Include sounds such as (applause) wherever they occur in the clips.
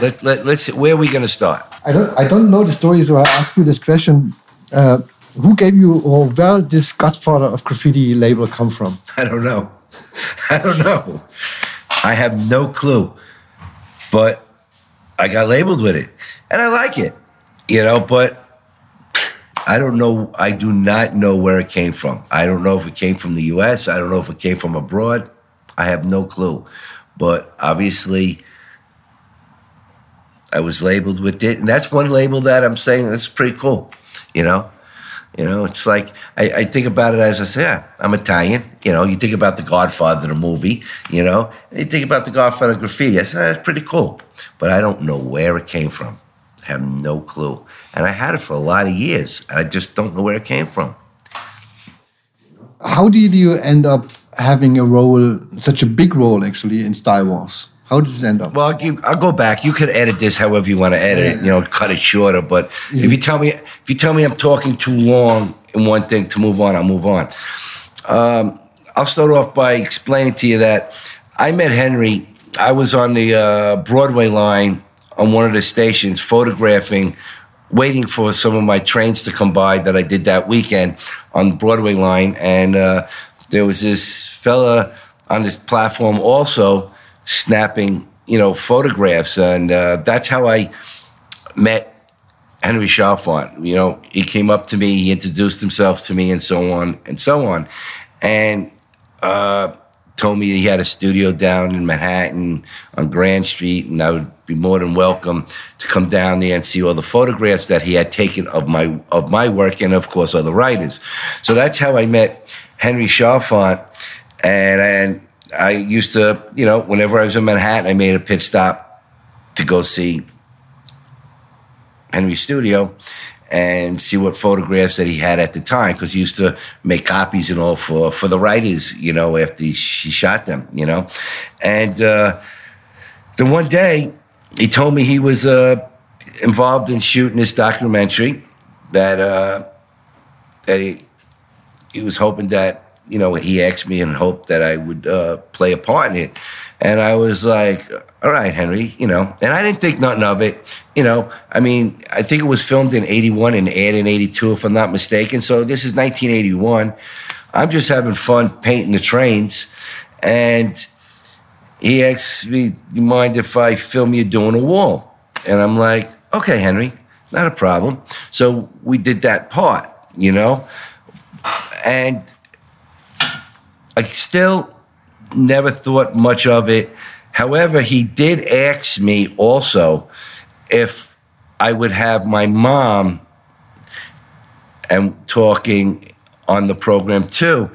Let, let, let's. Where are we going to start? I don't I don't know the story, so I ask you this question. Uh, who gave you or where this Godfather of Graffiti label come from? (laughs) I don't know. I don't know. I have no clue. But I got labeled with it. And I like it. You know, but I don't know. I do not know where it came from. I don't know if it came from the US. I don't know if it came from abroad. I have no clue. But obviously, I was labeled with it. And that's one label that I'm saying that's pretty cool. You know? You know, it's like I, I, think about it as I say, yeah, I'm Italian. You know, you think about The Godfather, the movie. You know, and you think about The Godfather graffiti. I say, that's pretty cool, but I don't know where it came from. I have no clue, and I had it for a lot of years. I just don't know where it came from. How did you end up having a role, such a big role, actually, in Style Wars? How does it end up? Well, I'll, give, I'll go back. You could edit this however you want to edit it. You know, cut it shorter. But if you tell me if you tell me I'm talking too long in one thing to move on, I'll move on. Um, I'll start off by explaining to you that I met Henry. I was on the uh, Broadway line on one of the stations, photographing, waiting for some of my trains to come by that I did that weekend on the Broadway line, and uh, there was this fella on this platform also snapping, you know, photographs, and uh, that's how I met Henry Chalfant. You know, he came up to me, he introduced himself to me, and so on and so on, and uh, told me he had a studio down in Manhattan on Grand Street, and I would be more than welcome to come down there and see all the photographs that he had taken of my of my work, and of course other writers. So that's how I met Henry Chalfant, and and I used to, you know, whenever I was in Manhattan, I made a pit stop to go see Henry's studio and see what photographs that he had at the time because he used to make copies and all for for the writers, you know, after he, he shot them, you know. And uh, the one day he told me he was uh, involved in shooting this documentary that uh, that he, he was hoping that you know, he asked me and hoped that I would uh, play a part in it. And I was like, all right, Henry, you know, and I didn't think nothing of it. You know, I mean, I think it was filmed in 81 and aired in 82, if I'm not mistaken. So this is 1981. I'm just having fun painting the trains. And he asked me, Do you mind if I film you doing a wall? And I'm like, okay, Henry, not a problem. So we did that part, you know? And I still never thought much of it. However, he did ask me also if I would have my mom and talking on the program too.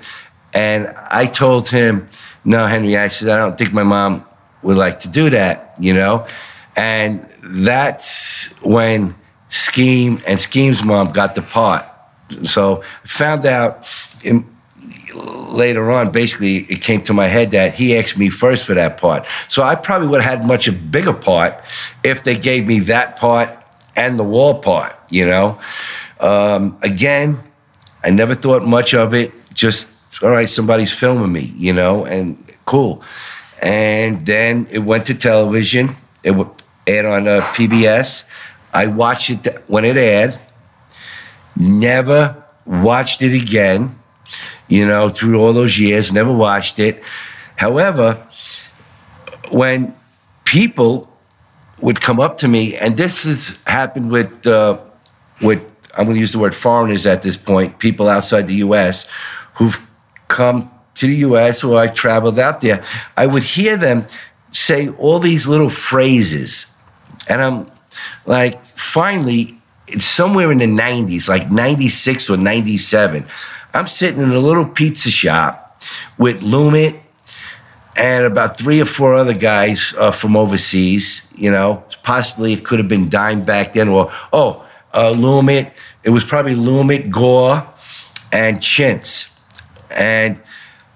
And I told him, no, Henry, I said, I don't think my mom would like to do that, you know? And that's when Skeme and Skeme's mom got the part. So found out in, later on, basically, it came to my head that he asked me first for that part. So I probably would have had much a bigger part if they gave me that part and the wall part, you know? Um, again, I never thought much of it. Just, all right, somebody's filming me, you know, and cool. And then it went to television. It would air on uh, PBS. I watched it when it aired. Never watched it again you know, through all those years, never watched it. However, when people would come up to me, and this has happened with, uh, with I'm going to use the word foreigners at this point, people outside the U.S. who've come to the U.S. or I've traveled out there, I would hear them say all these little phrases, and I'm like, finally, it's somewhere in the 90s, like 96 or 97. I'm sitting in a little pizza shop with Loomit and about three or four other guys uh, from overseas. You know, possibly it could have been Daim back then, or oh, uh, Loomit. It was probably Loomit, Gore, and Chintz. And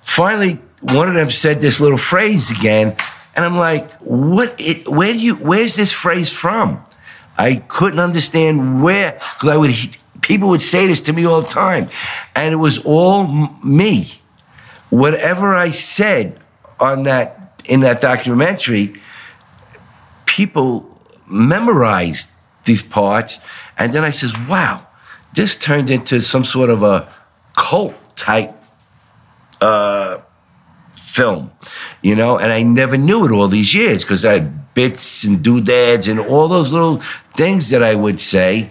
finally, one of them said this little phrase again, and I'm like, "What? It, where do you? Where's this phrase from?" I couldn't understand where because I would people would say this to me all the time, and it was all me. Whatever I said on that in that documentary, people memorized these parts. And then I says, wow, this turned into some sort of a cult type uh, film, you know, and I never knew it all these years because I bits and doodads and all those little things that I would say,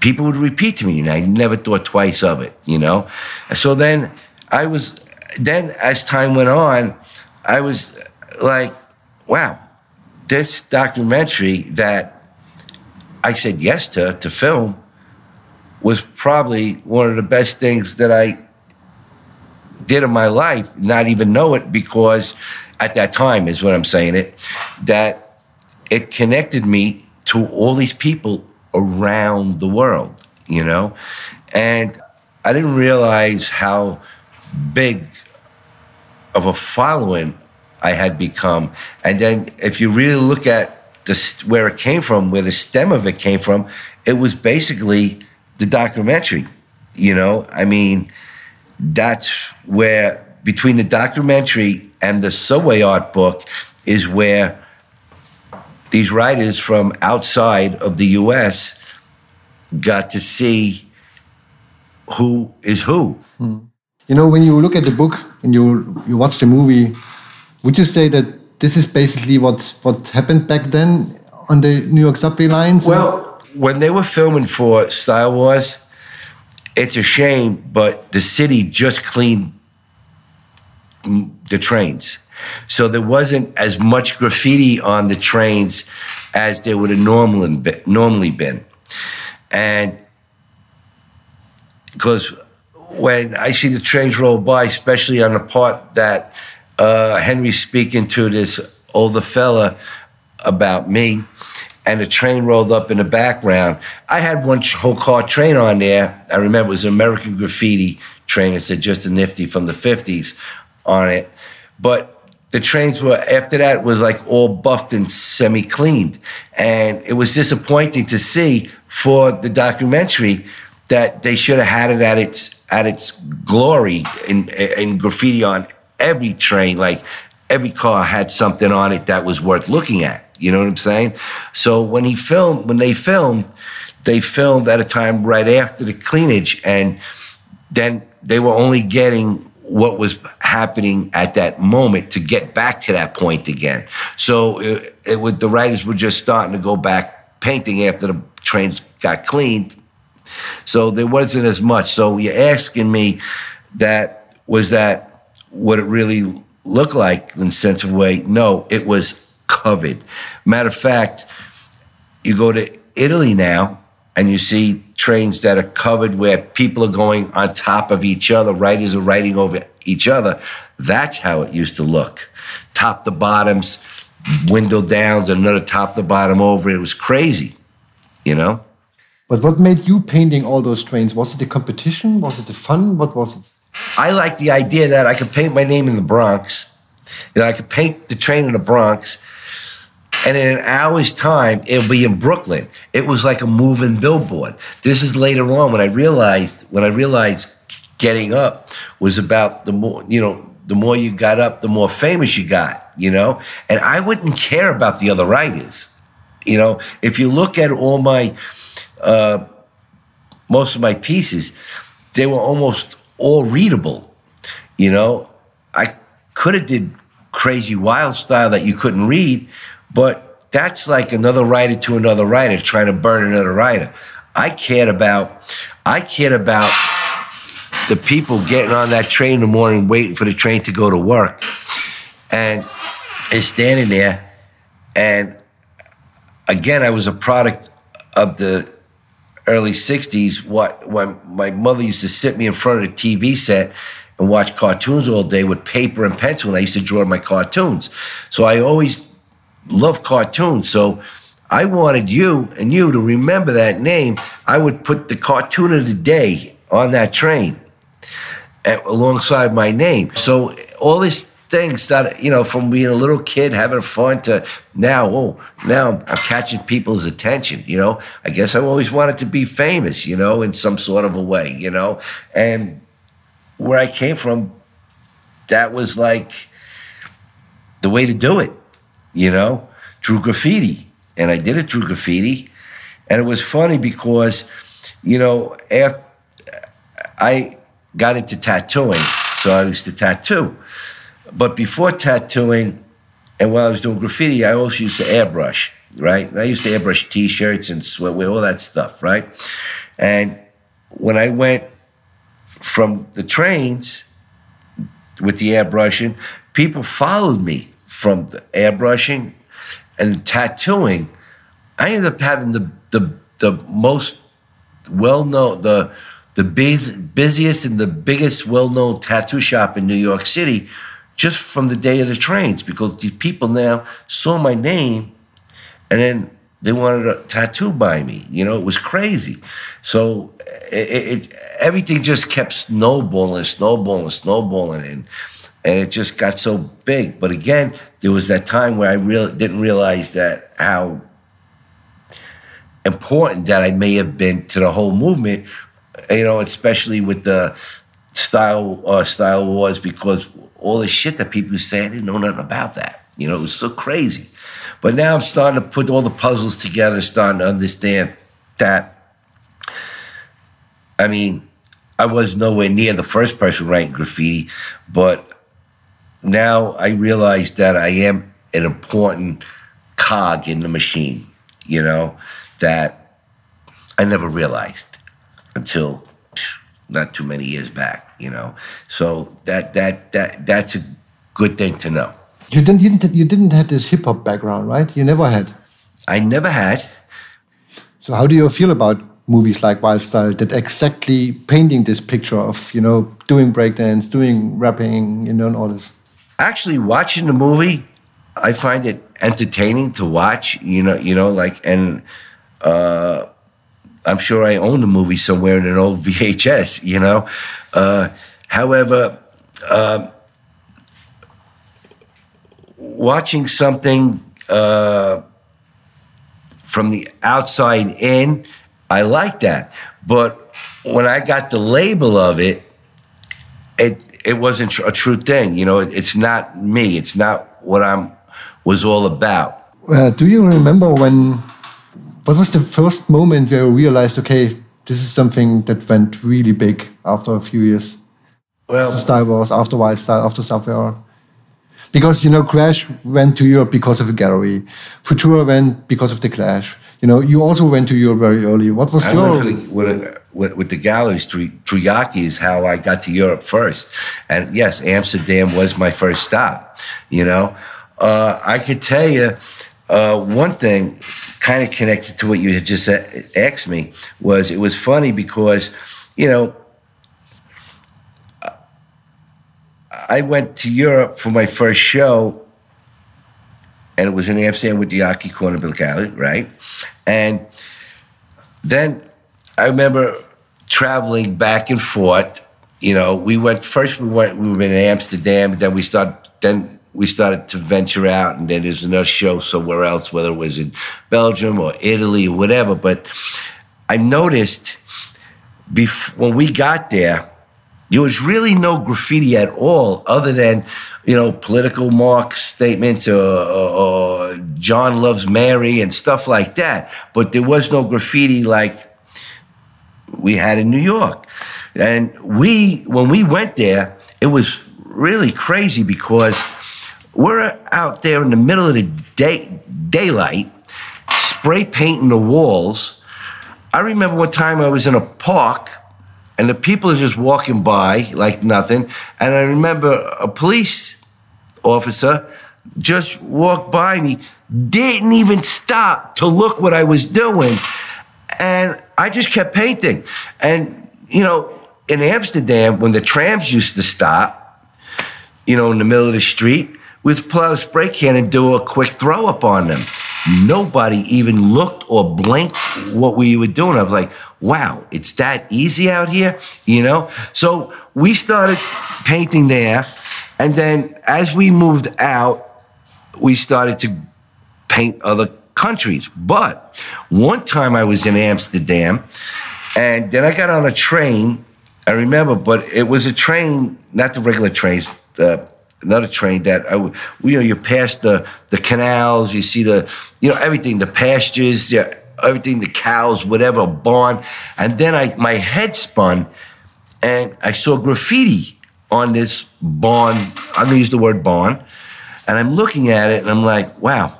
people would repeat to me, and I never thought twice of it, you know. So then I was, then as time went on, I was like, wow, this documentary that I said yes to to film was probably one of the best things that I did in my life, not even know it because at that time is what I'm saying it, that it connected me to all these people around the world, you know? And I didn't realize how big of a following I had become. And then if you really look at the, where it came from, where the stem of it came from, it was basically the documentary. You know, I mean, that's where between the documentary and the subway art book is where these writers from outside of the US got to see who is who. Mm. You know, when you look at the book and you you watch the movie, would you say that this is basically what what happened back then on the New York subway lines? Well, when they were filming for Style Wars, it's a shame, but the city just cleaned the trains. So there wasn't as much graffiti on the trains as there would have normally normally been. And because when I see the trains roll by, especially on the part that uh, Henry's speaking to this older fella about me, and the train rolled up in the background. I had one whole car train on there. I remember it was an American Graffiti train. It said just a nifty from the 50s on it. But the trains were, after that, was like all buffed and semi cleaned. And it was disappointing to see for the documentary that they should have had it at its at its glory in, in graffiti on every train. Like every car had something on it that was worth looking at. You know what I'm saying? So when he filmed, when they filmed, they filmed at a time right after the cleanage, and then they were only getting what was happening at that moment to get back to that point again. So it, it would, the writers were just starting to go back painting after the trains got cleaned. So there wasn't as much. So you're asking me that was that what it really looked like in a sense of way? No, it was covered. Matter of fact, you go to Italy now and you see trains that are covered where people are going on top of each other, writers are writing over each other. That's how it used to look. Top to bottoms, window downs, another top to bottom over. It was crazy, you know? But what made you painting all those trains? Was it the competition? Was it the fun? What was it? I like the idea that I could paint my name in the Bronx. You know, I could paint the train in the Bronx and in an hour's time, it'll be in Brooklyn. It was like a moving billboard. This is later on when I realized when I realized getting up was about the more you know the more you got up, the more famous you got. You know, and I wouldn't care about the other writers. You know, if you look at all my uh, most of my pieces, they were almost all readable. You know, I could have did crazy wild style that you couldn't read, but that's like another writer to another writer trying to burn another writer. I cared about, I cared about the people getting on that train in the morning, waiting for the train to go to work, and is standing there. And again, I was a product of the early '60s. What when my mother used to sit me in front of the TV set and watch cartoons all day with paper and pencil, and I used to draw my cartoons. So I always love cartoons. So I wanted you and you to remember that name. I would put the cartoon of the day on that train at, alongside my name. So all these things started, you know, from being a little kid having fun to now, oh, now I'm catching people's attention, you know. I guess I always wanted to be famous, you know, in some sort of a way, you know. And where I came from, that was like the way to do it you know, through graffiti. and I did it through graffiti. And it was funny because, you know, after I got into tattooing, so I used to tattoo. But before tattooing, and while I was doing graffiti, I also used to airbrush, right? And I used to airbrush T-shirts and sweatwear, all that stuff, right? And when I went from the trains with the airbrushing, people followed me from airbrushing and tattooing. I ended up having the the the most well known the the busiest and the biggest well known tattoo shop in New York City just from the day of the trains because these people now saw my name and then they wanted a tattoo by me. You know, it was crazy. So it, it everything just kept snowballing, snowballing, snowballing, and and it just got so big. But again, there was that time where I really didn't realize that how important that I may have been to the whole movement. You know, especially with the style uh, style wars, because all the shit that people say, I didn't know nothing about that. You know, it was so crazy. But now I'm starting to put all the puzzles together, starting to understand that. I mean, I was nowhere near the first person writing graffiti, but now I realize that I am an important cog in the machine, you know, that I never realized until not too many years back, you know. So that that that that's a good thing to know. You didn't you didn't, you didn't have this hip hop background, right? You never had. I never had. So how do you feel about movies like Wild Style that exactly painting this picture of you know doing breakdance, doing rapping, you know, and all this? Actually, watching the movie, I find it entertaining to watch. You know, you know, like and. Uh, I'm sure I own the movie somewhere in an old (laughs) VHS, you know. Uh, however, uh, watching something uh, from the outside in, I like that. But when I got the label of it, it it wasn't a true thing. You know, it, it's not me. It's not what I'm was all about. Uh, do you remember when what was the first moment where you realized, okay, this is something that went really big after a few years? Well, after Style Wars, after Wild Style, after Subway, because you know Crash went to Europe because of a gallery, Futura went because of the Clash. You know, you also went to Europe very early. What was I your with, with, the galleries? Triaki is how I got to Europe first, and yes, Amsterdam was my first stop. You know, uh, I could tell you uh, one thing kind of connected to what you had just asked me was it was funny because, you know, I went to Europe for my first show, and it was in Amsterdam with the Aki Corner Gallery, right? And then I remember traveling back and forth. You know, we went first. We went. We were in Amsterdam. Then we started. Then we started to venture out, and then there's another show somewhere else, whether it was in Belgium or Italy or whatever. But I noticed bef- when we got there, there was really no graffiti at all, other than you know political Marx statements or, or, or John loves Mary and stuff like that. But there was no graffiti like we had in New York. And we, when we went there, it was really crazy because we're out there in the middle of the day, daylight, spray painting the walls. I remember one time I was in a park and the people are just walking by like nothing. And I remember a police officer just walked by me, didn't even stop to look what I was doing. And I just kept painting. And, you know, in Amsterdam, when the trams used to stop, you know, in the middle of the street, with pull out a spray can and do a quick throw up on them. Nobody even looked or blinked what we were doing. I was like, wow, it's that easy out here, you know? So we started painting there. And then as we moved out, we started to paint other countries. But one time I was in Amsterdam and then I got on a train. I remember, but it was a train, not the regular trains, the another train that I, you know you pass the the canals, you see the you know everything, the pastures, yeah, everything, the cows, whatever, barn, and then I my head spun, and I saw graffiti on this barn. I'm gonna use the word barn, and I'm looking at it, and I'm like, wow.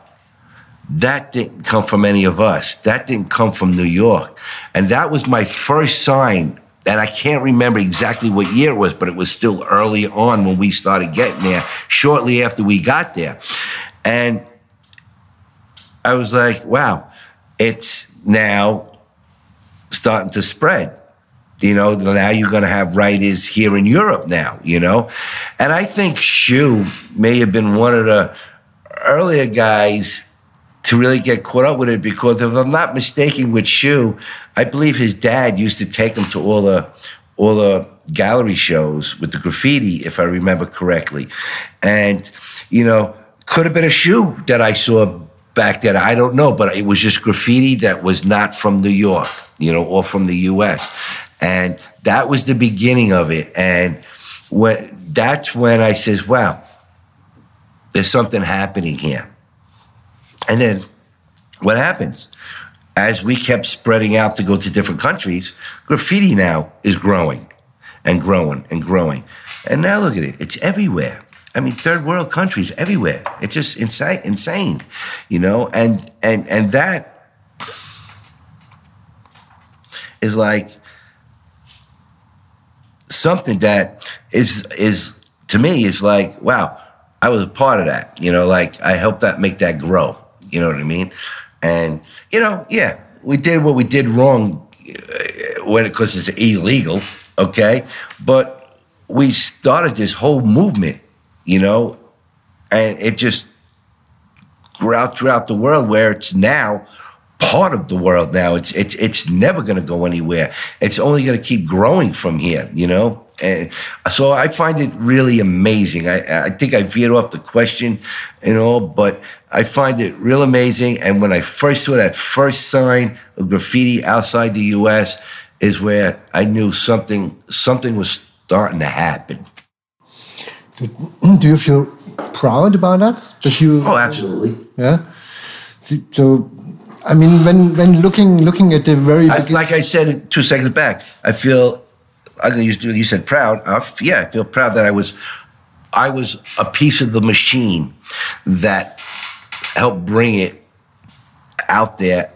That didn't come from any of us. That didn't come from New York. And that was my first sign and I can't remember exactly what year it was, but it was still early on when we started getting there, shortly after we got there. And I was like, wow, it's now starting to spread. You know, now you're going to have writers here in Europe now, you know? And I think Shoe may have been one of the earlier guys to really get caught up with it because if I'm not mistaken with Shoe, I believe his dad used to take him to all the all the gallery shows with the graffiti, if I remember correctly. And, you know, could have been a shoe that I saw back then. I don't know, but it was just graffiti that was not from New York, you know, or from the US. And that was the beginning of it. And when that's when I says, wow, there's something happening here. And then what happens? As we kept spreading out to go to different countries, graffiti now is growing and growing and growing. And now look at it, it's everywhere. I mean, third world countries everywhere. It's just insane, insane, you know. And and and that is like something that is is to me is like, wow, I was a part of that. You know, like I helped that make that grow. You know what I mean? And you know, yeah, we did what we did wrong uh, when because it's illegal, okay? But we started this whole movement, you know, and it just grew out throughout the world where it's now part of the world now. It's it's it's never going to go anywhere. It's only going to keep growing from here, you know. And so I find it really amazing. I, I think I veered off the question and all, but I find it real amazing. And when I first saw that first sign of graffiti outside the U.S., is where I knew something something was starting to happen. Do you feel proud about that? That you? Oh, absolutely. Yeah. So, I mean, when when looking looking at the very I, like I said two seconds back, I feel I'm going to use you said proud. I, yeah, I feel proud that I was I was a piece of the machine that helped bring it out there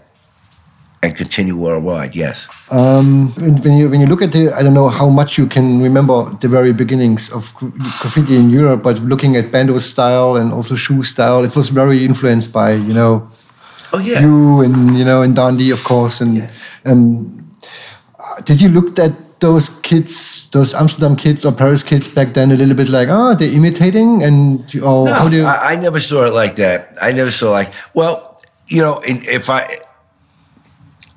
and continue worldwide. Yes. Um, when you when you look at it, I don't know how much you can remember the very beginnings of graffiti in Europe, but looking at bando's style and also shoe style, it was very influenced by you know, oh yeah, you and you know and Dondi of course, and Yeah. and uh, did you look at those kids, those Amsterdam kids or Paris kids back then, a little bit like, oh, they're imitating, and oh, No, how do you? I, I never saw it like that. I never saw like, well, you know, in, if I,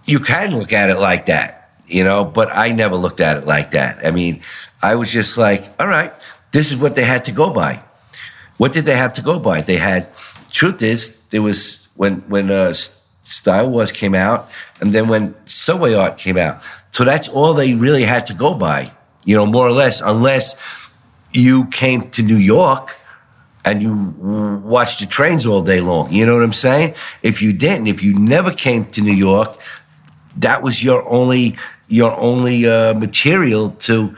you can look at it like that, you know, but I never looked at it like that. I mean, I was just like, all right, this is what they had to go by. What did they have to go by? They had, truth is, there was when when uh, Style Wars came out, and then when Subway Art came out. So that's all they really had to go by, you know, more or less, unless you came to New York and you watched the trains all day long. You know what I'm saying? If you didn't, if you never came to New York, that was your only your only uh, material to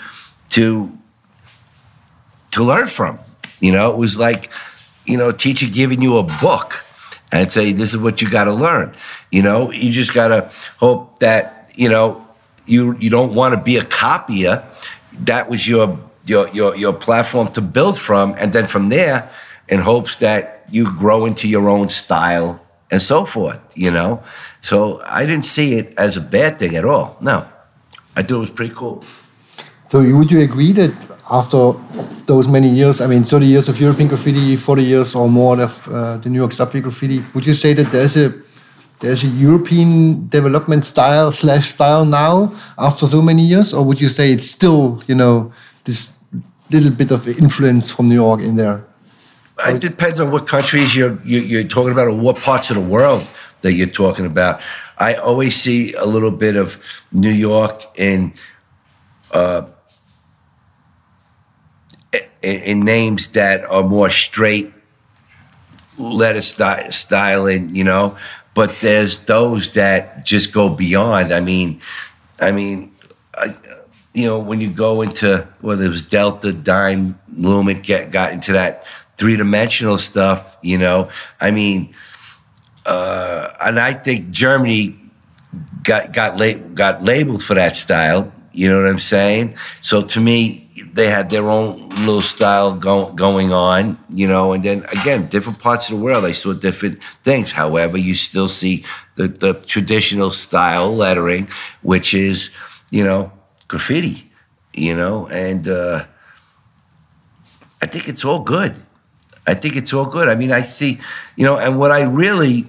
to to learn from. You know, it was like you know, teacher giving you a book and say, "This is what you got to learn." You know, you just got to hope that you know you you don't want to be a copier. That was your your your your platform to build from, and then from there, in hopes that you grow into your own style and so forth. You know, so I didn't see it as a bad thing at all. No, I thought it was pretty cool. So would you agree that after those many years, I mean, 30 years of European graffiti, 40 years or more of uh, the New York Subway graffiti, would you say that there's a there's a European development style slash style now after so many years, or would you say it's still, you know, this little bit of influence from New York in there? It depends on what countries you're, you're talking about or what parts of the world that you're talking about. I always see a little bit of New York in uh, in, names that are more straight letter sty- styling, you know. But there's those that just go beyond. I mean, I mean, I, you know, when you go into whether it was Delta, Daim, Lumen, get got into that three dimensional stuff, you know. I mean, uh, and I think Germany got got la- got labeled for that style. You know what I'm saying? So to me, they had their own little style go- going on, you know, and then again, different parts of the world, I saw different things. However, you still see the, the traditional style lettering, which is, you know, graffiti, you know, and uh, I think it's all good. I think it's all good. I mean, I see, you know, and what I really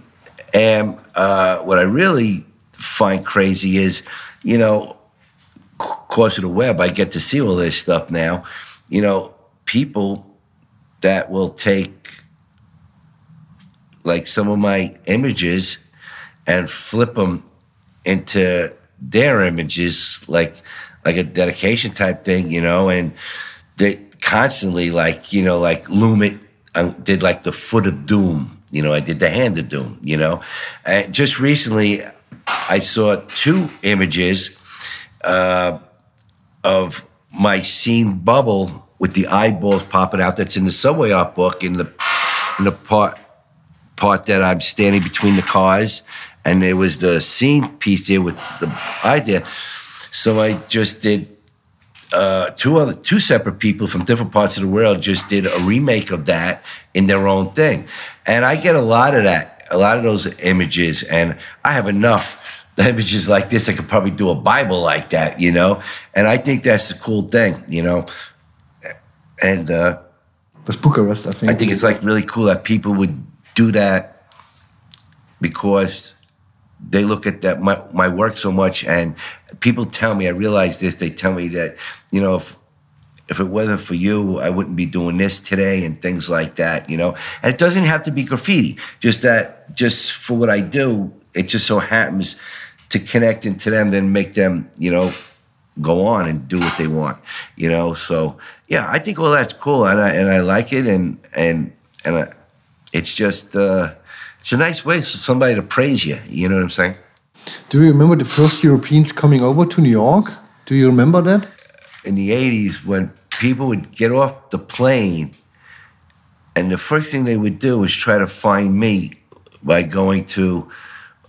am, uh, what I really find crazy is, you know, course of the web, I get to see all this stuff now. You know, people that will take like some of my images and flip them into their images, like like a dedication type thing, you know, and they constantly like you know like Loomit I did like the foot of doom, you know, I did the hand of doom, you know, and just recently I saw two images. Uh, of my Seen bubble with the eyeballs popping out that's in the subway art book in the in the part part that I'm standing between the cars and there was the Seen piece there with the idea. So I just did uh, two other two separate people from different parts of the world just did a remake of that in their own thing. And I get a lot of that, a lot of those images, and I have enough (laughs) images like this, I could probably do a Bible like that, you know? And I think that's the cool thing, you know? And uh, that's Bucharest, I think. I think it's like really cool that people would do that because they look at that my, my work so much and people tell me, I realize this, they tell me that, you know, if if it wasn't for you, I wouldn't be doing this today and things like that, you know. And it doesn't have to be graffiti. Just that, just for what I do, it just so happens to connect into them, then make them, you know, go on and do what they want, you know. So yeah, I think all that's cool, and I and I like it, and and and I, it's just uh, it's a nice way for somebody to praise you. You know what I'm saying? Do you remember the first Europeans coming over to New York? Do you remember that? In the '80s, when people would get off the plane, and the first thing they would do was try to find me by going to.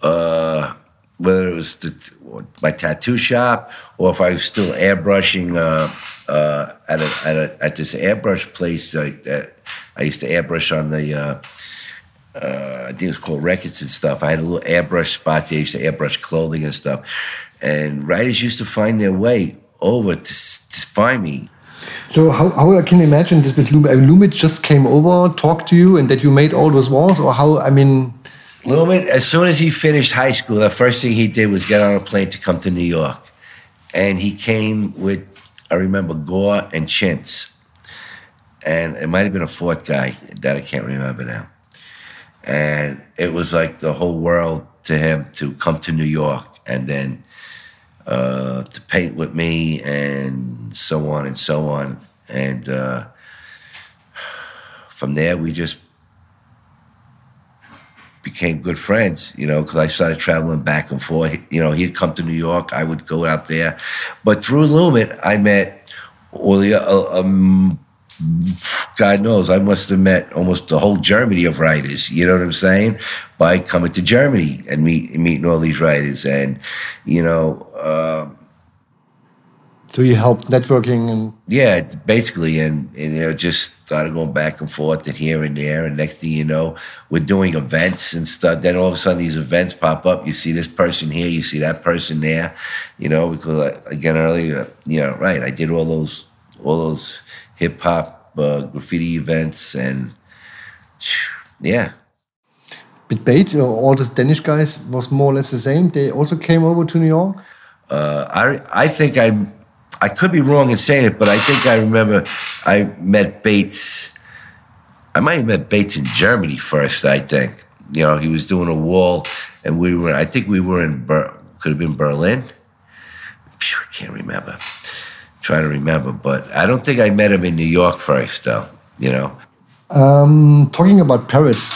Uh, whether it was my tattoo shop or if I was still airbrushing uh, uh, at, a, at, a, at this airbrush place. I, I used to airbrush on the, uh, uh, I think it was called Records and stuff. I had a little airbrush spot there. I used to airbrush clothing and stuff. And writers used to find their way over to, to find me. So how, how I can imagine this with Loomit? I mean, Loomit just came over, talked to you, and that you made all those walls, or how? I mean, Lumen, as soon as he finished high school, the first thing he did was get on a plane to come to New York. And he came with, I remember, Gore and Chintz. And it might have been a fourth guy that I can't remember now. And it was like the whole world to him to come to New York and then uh, to paint with me and so on and so on. And uh, from there, we just became good friends, you know, because I started traveling back and forth. You know, he'd come to New York, I would go out there. But through Lumen, I met all the, uh, um, God knows, I must have met almost the whole Germany of writers, you know what I'm saying? By coming to Germany and meet, meeting all these writers. And, you know, uh, so you helped networking and yeah, basically, and, and you know, just started going back and forth and here and there, and next thing you know, we're doing events and stuff. Then all of a sudden, these events pop up. You see this person here, you see that person there, you know. Because uh, again, earlier, you know, right? I did all those all those hip hop uh, graffiti events, and yeah. But Bates or all the Danish guys was more or less the same. They also came over to New York. Uh, I I think I I could be wrong in saying it, but I think I remember I met Bates. I might have met Bates in Germany first. I think you know he was doing a wall, and we were. I think we were in Ber- could have been Berlin. I can't remember. trying to remember, but I don't think I met him in New York first, though. You know. Um, talking about Paris,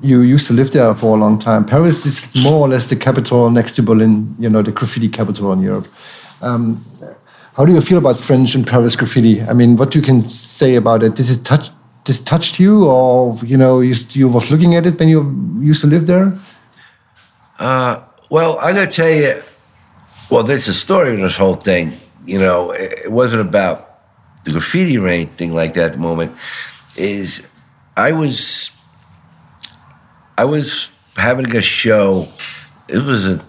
you used to live there for a long time. Paris is more or less the capital next to Berlin. You know, the graffiti capital in Europe. Um, how do you feel about French and Paris graffiti? I mean, what you can say about it? Does it touch? This touched you, or you know, you, you was looking at it when you used to live there? Uh, well, I got to tell you, well, there's a story in this whole thing. You know, it, it wasn't about the graffiti or anything like that at the moment. Is I was I was having a show. It was in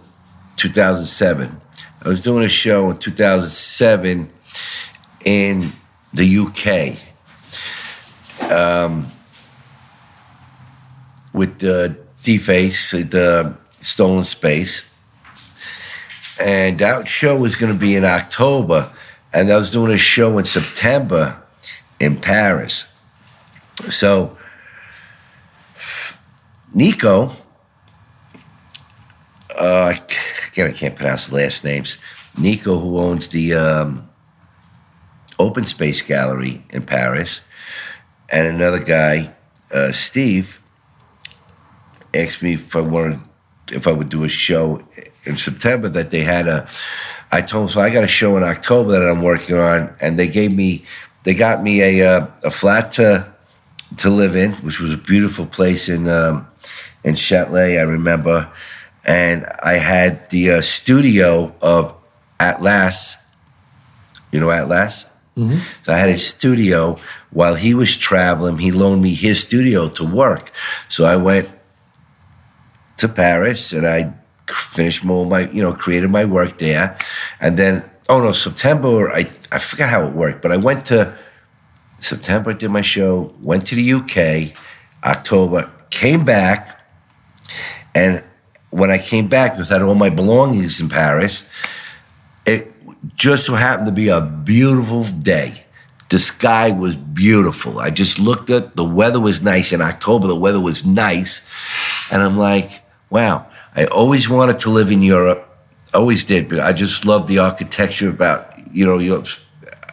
2007. I was doing a show in 2007 in the UK um, with the D-Face, the Stolen Space. And that show was going to be in October. And I was doing a show in September in Paris. So Nico, uh, I can't pronounce last names. Nico, who owns the um, Open Space Gallery in Paris, and another guy, uh, Steve, asked me if I wanted, if I would do a show in September. That they had a, I told them so. I got a show in October that I'm working on, and they gave me, they got me a uh, a flat to to live in, which was a beautiful place in um, in Châtelet. I remember and I had the uh, studio of Atlas. You know Atlas? Mm-hmm. So I had a studio while he was traveling. He loaned me his studio to work. So I went to Paris and I finished more my, you know, created my work there. And then, oh no, September, I, I forgot how it worked, but I went to September, I did my show, went to the UK, October, came back, and when I came back, because I had all my belongings in Paris, it just so happened to be a beautiful day. The sky was beautiful. I just looked at the weather was nice in October. The weather was nice, and I'm like, wow. I always wanted to live in Europe. Always did. But I just love the architecture. About you know, Europe.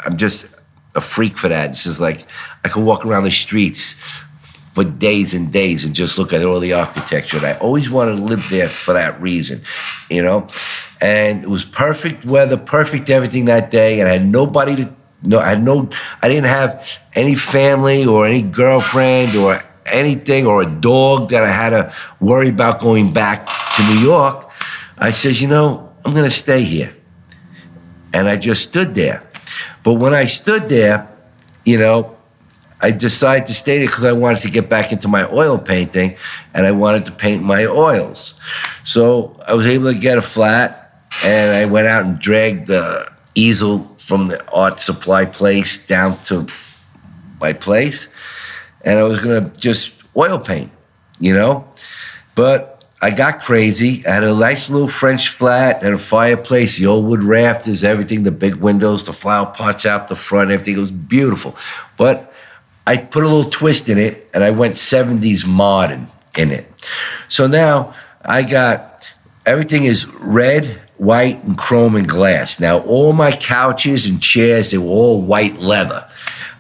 I'm just a freak for that. It's just like I can walk around the streets for days and days and just look at all the architecture. And I always wanted to live there for that reason, you know. And it was perfect weather, perfect everything that day, and I had nobody to. No, I had no. I didn't have any family or any girlfriend or anything or a dog that I had to worry about going back to New York. I says, you know, I'm going to stay here. And I just stood there. But when I stood there, you know, I decided to stay there because I wanted to get back into my oil painting and I wanted to paint my oils. So I was able to get a flat and I went out and dragged the easel from the art supply place down to my place. And I was going to just oil paint, you know? But I got crazy. I had a nice little French flat and a fireplace, the old wood rafters, everything, the big windows, the flower pots out the front, everything. It was beautiful. But I put a little twist in it and I went 70s modern in it. So now I got everything is red, white, and chrome and glass. Now all my couches and chairs, they were all white leather.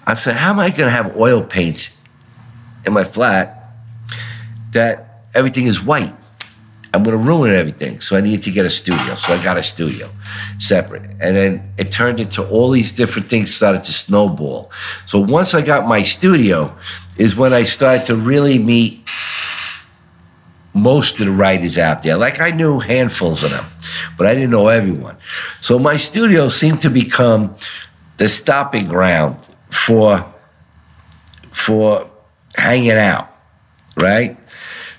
I'm saying, how am I gonna have oil paints in my flat that everything is white? I'm going to ruin everything. So I needed to get a studio. So I got a studio separate. And then it turned into all these different things started to snowball. So once I got my studio is when I started to really meet most of the writers out there. Like I knew handfuls of them, but I didn't know everyone. So my studio seemed to become the stopping ground for for hanging out, right?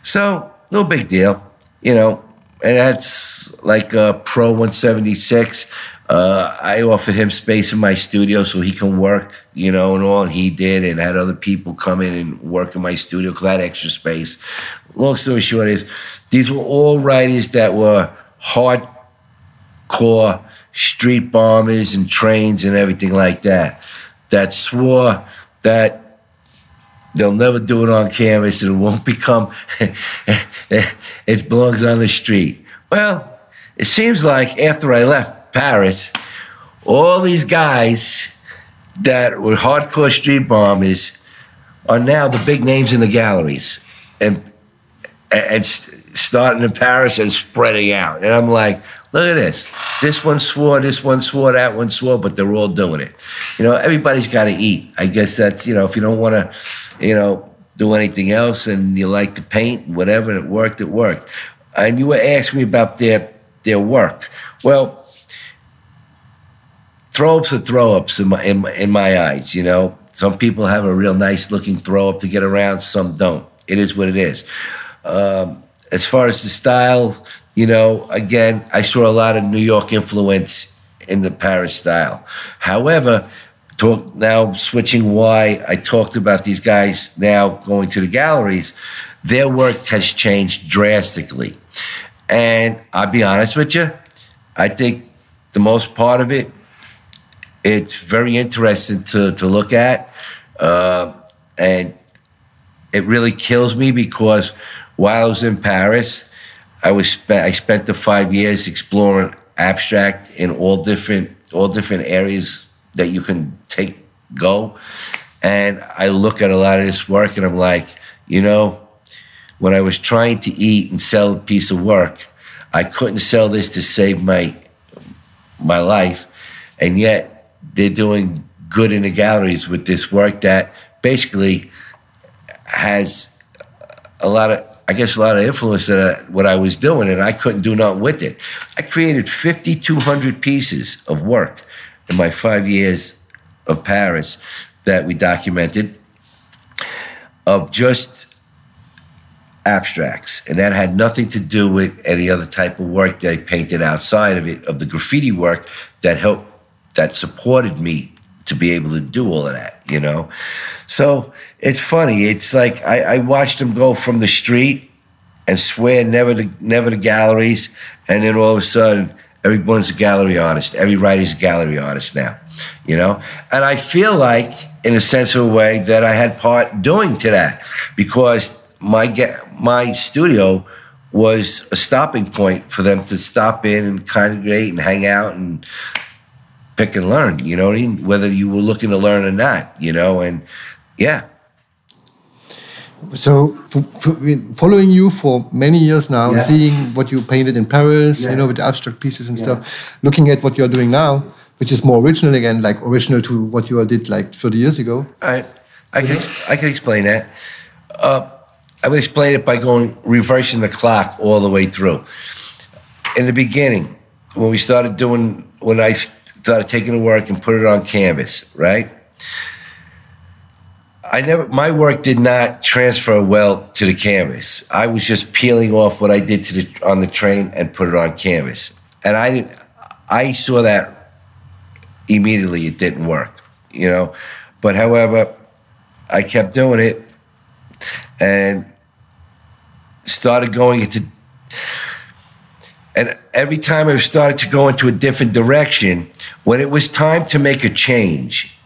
So no big deal you know, and that's like a Pro 176. Uh, I offered him space in my studio so he can work, you know, and all. And he did, and had other people come in and work in my studio because I had extra space. Long story short is, these were all writers that were hardcore street bombers and trains and everything like that. That swore that They'll never do it on canvas. It won't (laughs) become, it belongs on the street. Well, it seems like after I left Paris, all these guys that were hardcore street bombers are now the big names in the galleries and and starting in Paris and spreading out. And I'm like, look at this. This one swore, this one swore, that one swore, but they're all doing it. You know, everybody's got to eat. I guess that's, you know, if you don't want to, you know, do anything else and you like to paint, whatever, it worked, it worked. And you were asking me about their their work. Well, throw ups are throw ups in my, in my, in my eyes, you know. Some people have a real nice looking throw up to get around, some don't. It is what it is. Um, as far as the style, you know, again, I saw a lot of New York influence in the Paris style. However, talk now switching why I talked about these guys now going to the galleries, their work has changed drastically. And I'll be honest with you, I think the most part of it, it's very interesting to, to look at. Uh, and it really kills me because while I was in Paris, I was spe- I spent the five years exploring abstract in all different all different areas that you can take go, and I look at a lot of this work and I'm like, you know, when I was trying to eat and sell a piece of work, I couldn't sell this to save my my life, and yet they're doing good in the galleries with this work that basically has a lot of I guess a lot of influence that what I was doing, and I couldn't do nothing with it. I created 5,200 pieces of work in my five years of Paris that we documented of just abstracts, and that had nothing to do with any other type of work that I painted outside of it, of the graffiti work that helped, that supported me to be able to do all of that, you know. So it's funny. It's like I, I watched him go from the street and swear never to never to galleries, and then all of a sudden everyone's a gallery artist. Every writer's a gallery artist now, you know. And I feel like, in a sense of a way, that I had part doing to that because my my studio was a stopping point for them to stop in and congregate and hang out and pick and learn. You know what I mean? Whether you were looking to learn or not, you know, and yeah. So, following you for many years now, yeah. seeing what you painted in Paris, yeah. you know, with the abstract pieces and yeah. stuff, looking at what you're doing now, which is more original again, like original to what you did like 30 years ago. I, I can, I can explain that. Uh, I would explain it by going reversing the clock all the way through. In the beginning, when we started doing, when I taking the work and put it on canvas, right? I never my work did not transfer well to the canvas. I was just peeling off what I did to the on the train and put it on canvas. And I I saw that immediately it didn't work, you know. But however, I kept doing it and started going into and every time I started to go into a different direction, when it was time to make a change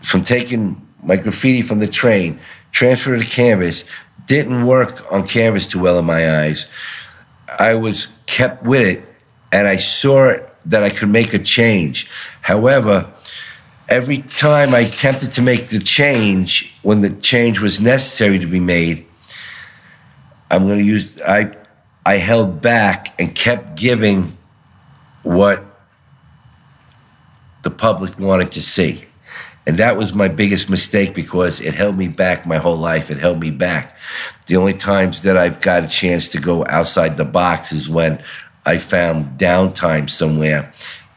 from taking my graffiti from the train, transfer to canvas, didn't work on canvas too well in my eyes. I was kept with it and I saw that I could make a change. However, every time I attempted to make the change, when the change was necessary to be made, I'm going to use, I, I held back and kept giving what the public wanted to see. And that was my biggest mistake because it held me back my whole life. It held me back. The only times that I've got a chance to go outside the box is when I found downtime somewhere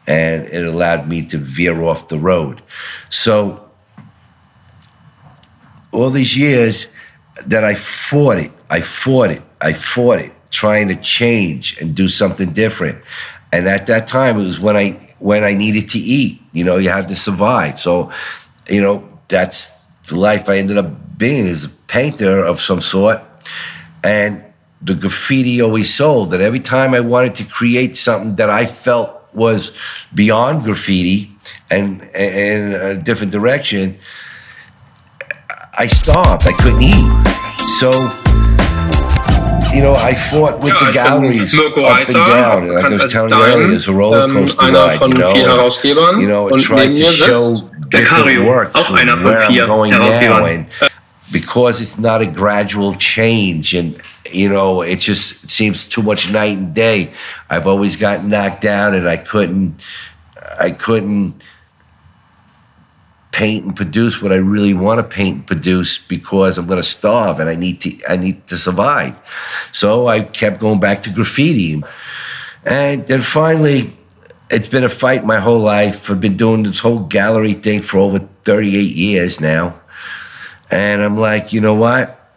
and it allowed me to veer off the road. So, all these years that I fought it, I fought it, I fought it, trying to change and do something different. And at that time, it was when I when I needed to eat. You know, you had to survive. So, you know, that's the life I ended up being as a painter of some sort. And the graffiti always sold that every time I wanted to create something that I felt was beyond graffiti and in a different direction, I stopped. I couldn't eat. So you know, I fought with Ja, the galleries Mirko up and down. Like I was telling you earlier, it's a roller ähm, coaster einer ride, you know. vier and, Herausgebern. you know, try neben to show different works auch of einer von where I'm going now, and because it's not a gradual change, and you know, it just it seems too much night and day. I've always gotten knocked down, and I couldn't, I couldn't paint and produce what I really want to paint and produce because I'm going to starve and I need to I need to survive. So I kept going back to graffiti. And then finally it's been a fight my whole life. I've been doing this whole gallery thing for over 38 years now. And I'm like, you know what?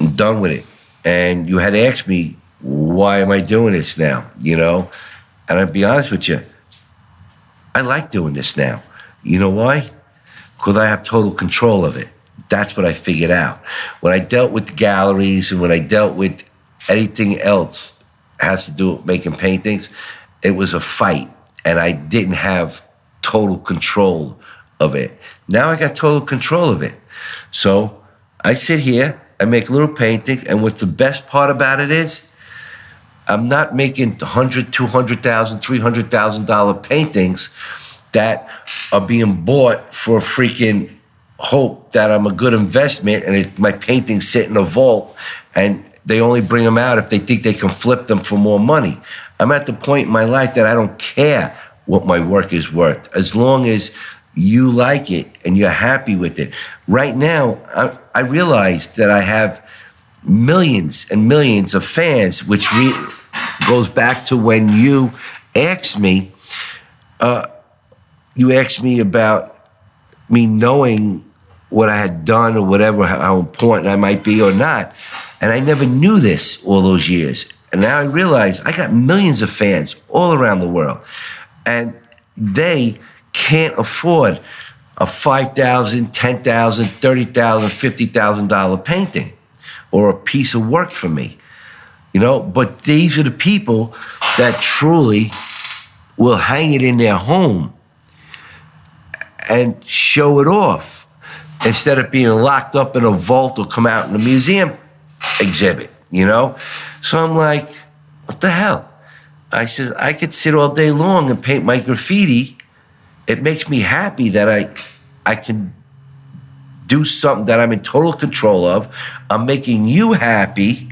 I'm done with it. And you had asked me, why am I doing this now? You know? And I'll be honest with you, I like doing this now. You know why? Because I have total control of it. That's what I figured out. When I dealt with galleries and when I dealt with anything else has to do with making paintings, it was a fight. And I didn't have total control of it. Now I got total control of it. So I sit here, I make little paintings, and what's the best part about it is I'm not making hundred, two hundred thousand, three hundred thousand dollar paintings that are being bought for freaking hope that I'm a good investment and it, my paintings sit in a vault and they only bring them out if they think they can flip them for more money. I'm at the point in my life that I don't care what my work is worth as long as you like it and you're happy with it. Right now, I, I realize that I have millions and millions of fans, which re- goes back to when you asked me, uh, you asked me about me knowing what I had done or whatever, how, important I might be or not. And I never knew this all those years. And now I realize I got millions of fans all around the world. And they can't afford a $5,000, $10,000, $30,000, $50,000 painting or a piece of work for me. You know, but these are the people that truly will hang it in their home and show it off instead of being locked up in a vault or come out in a museum exhibit, you know? So I'm like, what the hell? I said, I could sit all day long and paint my graffiti. It makes me happy that I I can do something that I'm in total control of. I'm making you happy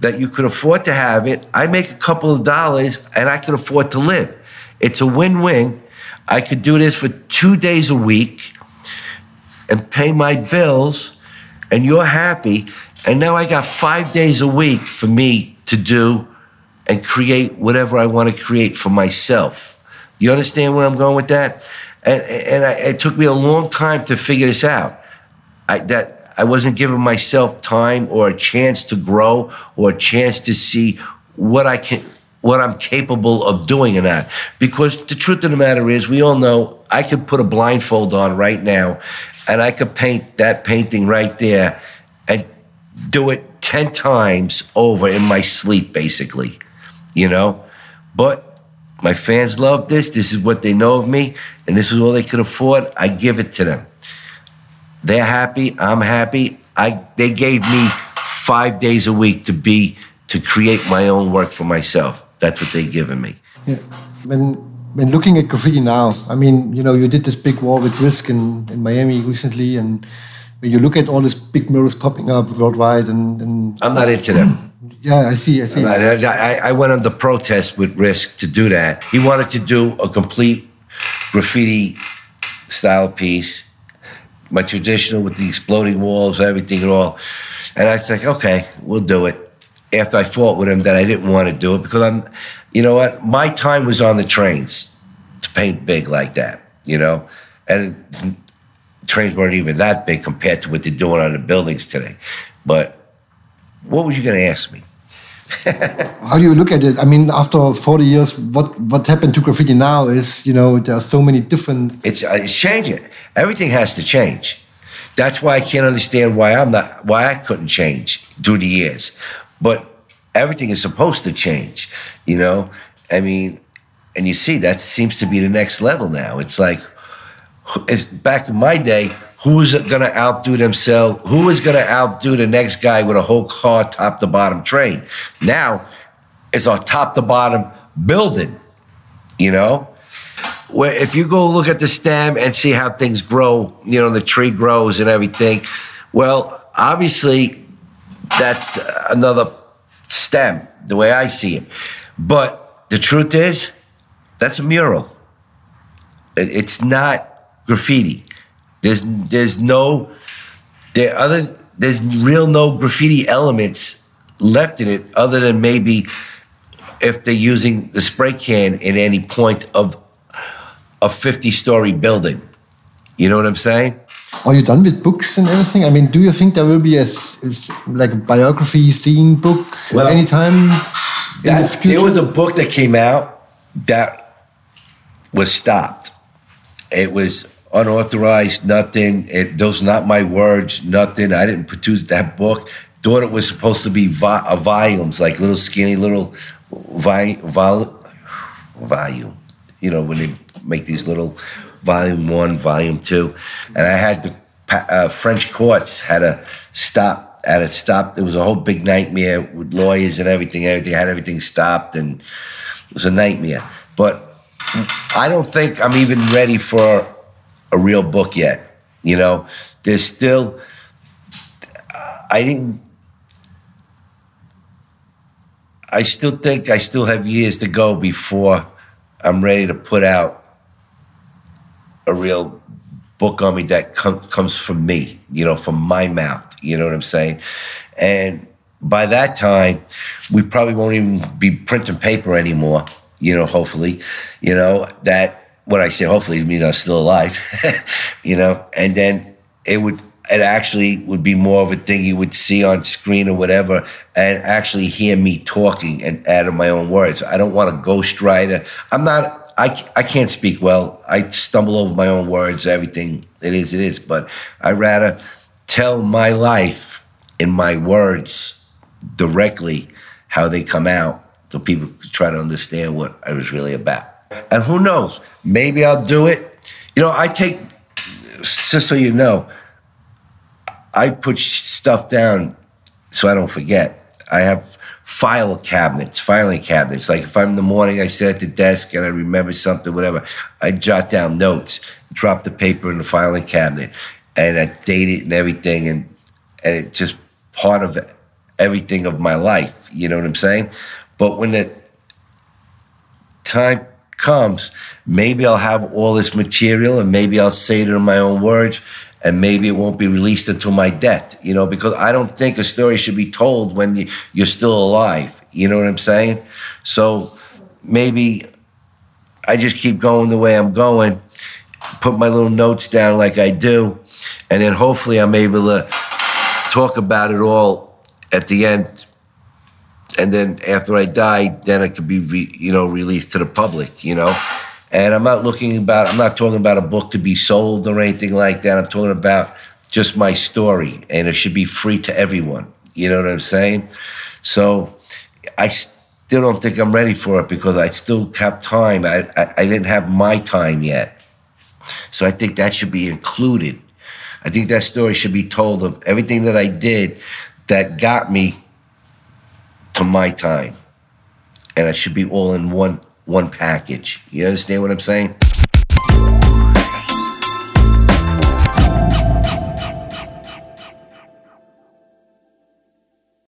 that you could afford to have it. I make a couple of dollars and I can afford to live. It's a win-win. I could do this for two days a week and pay my bills, and you're happy. And now I got five days a week for me to do and create whatever I want to create for myself. You understand where I'm going with that? And, and I, it took me a long time to figure this out. I, that I wasn't giving myself time or a chance to grow or a chance to see what I can, what I'm capable of doing in that. Because the truth of the matter is, we all know I could put a blindfold on right now, and I could paint that painting right there, and do it ten times over in my sleep, basically. You know, but my fans love this. This is what they know of me, and this is all they could afford. I give it to them. They're happy. I'm happy. I they gave me five days a week to be to create my own work for myself. That's what they've given me. Yeah. When when looking at graffiti now, I mean, you know, you did this big wall with Risk in, in Miami recently, and when you look at all these big murals popping up worldwide, and, and I'm not into them. (clears throat) yeah, I see, I see. I, I, I went under protest with Risk to do that. He wanted to do a complete graffiti style piece, my traditional with the exploding walls, everything and all. And I was like, okay, we'll do it. After I fought with him that I didn't want to do it because I'm, you know what, my time was on the trains to paint big like that, you know, and trains weren't even that big compared to what they're doing on the buildings today. But what was you going to ask me? (laughs) How do you look at it? I mean, after 40 years, what, what happened to graffiti now is, you know, there are so many different. It's, uh, it's changing. Everything has to change. That's why I can't understand why I'm not, why I couldn't change through the years. But everything is supposed to change, you know? I mean, and you see, that seems to be the next level now. It's like, it's, back in my day, who's going to outdo themselves, who is going to outdo the next guy with a whole car top to bottom train. Now it's a top to bottom building, you know? Where if you go look at the stem and see how things grow, you know, the tree grows and everything, well, obviously that's another stem, the way I see it. But the truth is, that's a mural. It's not graffiti. There's there's no there other there's real no graffiti elements left in it other than maybe if they're using the spray can in any point of a 50 story building. You know what I'm saying? Are you done with books and everything? I mean, do you think there will be a like a biography scene book well, anytime that, the There was a book that came out that was stopped. It was unauthorized, nothing. It, those not my words, nothing. I didn't produce that book. Thought it was supposed to be vo- uh, volumes, like little skinny little vi- vol- volume. You know, when they make these little volume one, volume two, and I had the uh, French courts had to stop. Had to stop. There was a whole big nightmare with lawyers and everything. Everything had everything stopped, and it was a nightmare. But I don't think I'm even ready for a real book yet. You know, there's still. I didn't. I still think I still have years to go before I'm ready to put out a real book on me that com- comes from me, you know, from my mouth. You know what I'm saying? And by that time, we probably won't even be printing paper anymore. You know, hopefully, you know that. When I say hopefully, it means I'm still alive. (laughs) you know, and then it would it actually would be more of a thing you would see on screen or whatever and actually hear me talking and add my own words. I don't want a ghostwriter. I'm not I, I can't speak well. I stumble over my own words, everything. It is, it is. But I rather tell my life in my words directly how they come out so people try to understand what I was really about. And who knows, maybe I'll do it. You know, I take, just so you know, I put stuff down so I don't forget. I have file cabinets, filing cabinets. Like if I'm in the morning, I sit at the desk and I remember something, whatever, I jot down notes, drop the paper in the filing cabinet, and I date it and everything, and and it's just part of everything of my life. You know what I'm saying? But when the time comes, maybe I'll have all this material, and maybe I'll say it in my own words, and maybe it won't be released until my death, you know, because I don't think a story should be told when you're still alive. You know what I'm saying? So maybe I just keep going the way I'm going, put my little notes down like I do, and then hopefully I'm able to talk about it all at the end. And then after I die, then it could be, you know, released to the public, you know. And I'm not looking about, I'm not talking about a book to be sold or anything like that. I'm talking about just my story, and it should be free to everyone. You know what I'm saying? So I still don't think I'm ready for it because I still have time. I, I, I didn't have my time yet. So I think that should be included. I think that story should be told of everything that I did that got me to my time. And it should be all in one one package. You understand what I'm saying?